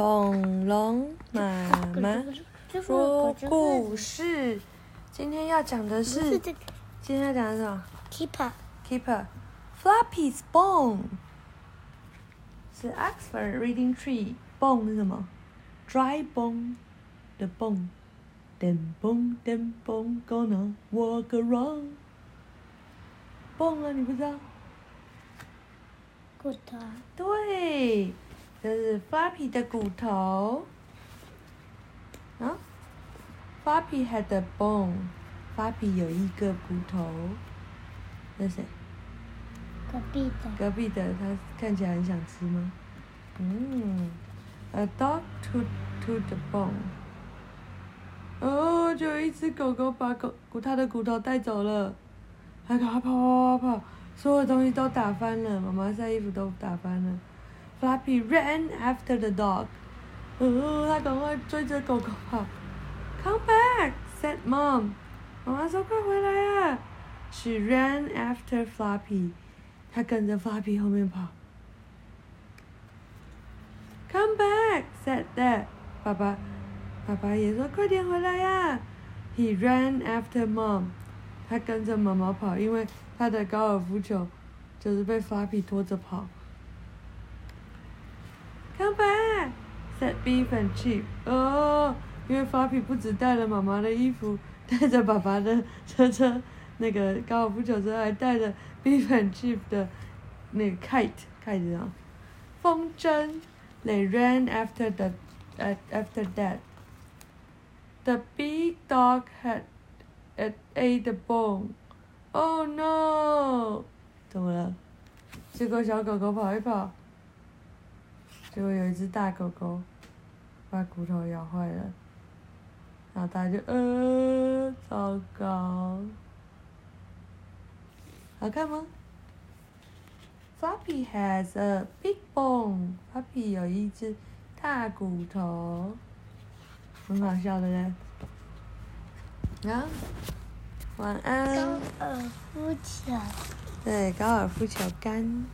恐龙妈妈说故事。今天要讲的是今天要讲的是什么 keeper，？Keeper Floppy's Bone 是 Oxford Reading Tree。Bone 是什么？Dry bone 的 bone，then bone then bone, gonna walk around。bone 啊，你不知道？骨头，对，这是 Floppy 的骨头。啊，Floppy had a bone。Floppy 有一个骨头。那谁？隔壁的隔壁的，他看起来很想吃吗？嗯，A dog took to the bone。哦，就有一只狗狗把狗骨它的骨头带走了，它赶快跑跑跑跑跑，所有东西都打翻了，妈妈晒衣服都打翻了。Flappy ran after the dog。哦，他赶快追着狗狗跑。Come back, said mom。妈妈说：“快回来啊！” She ran after Flappy。她跟着 Flappy 后面跑。Come back, said Dad。爸爸，爸爸也说：“快点回来呀、He ran after mom。他跟着妈妈跑，因为他的高尔夫球就是被 Flappy 拖着跑。 Come back, said Beef and Chip。哦，因为 Flappy 不止带了妈妈的衣服，带着爸爸的车车，那个高尔夫球车，还带着 Beef and Chip 的那个 kite kite 啊，风筝。They ran after the uh, after that. The big dog had it ate the bone. Oh no! 怎么了？结果小狗狗跑一跑，结果有一只大狗狗把骨头咬坏了，然后大家就呃，糟糕。好看吗？Floppy has a big bone. Floppy 有一只大骨头，很好笑的嘞。啊，晚安。高尔夫球。对，高尔夫球杆。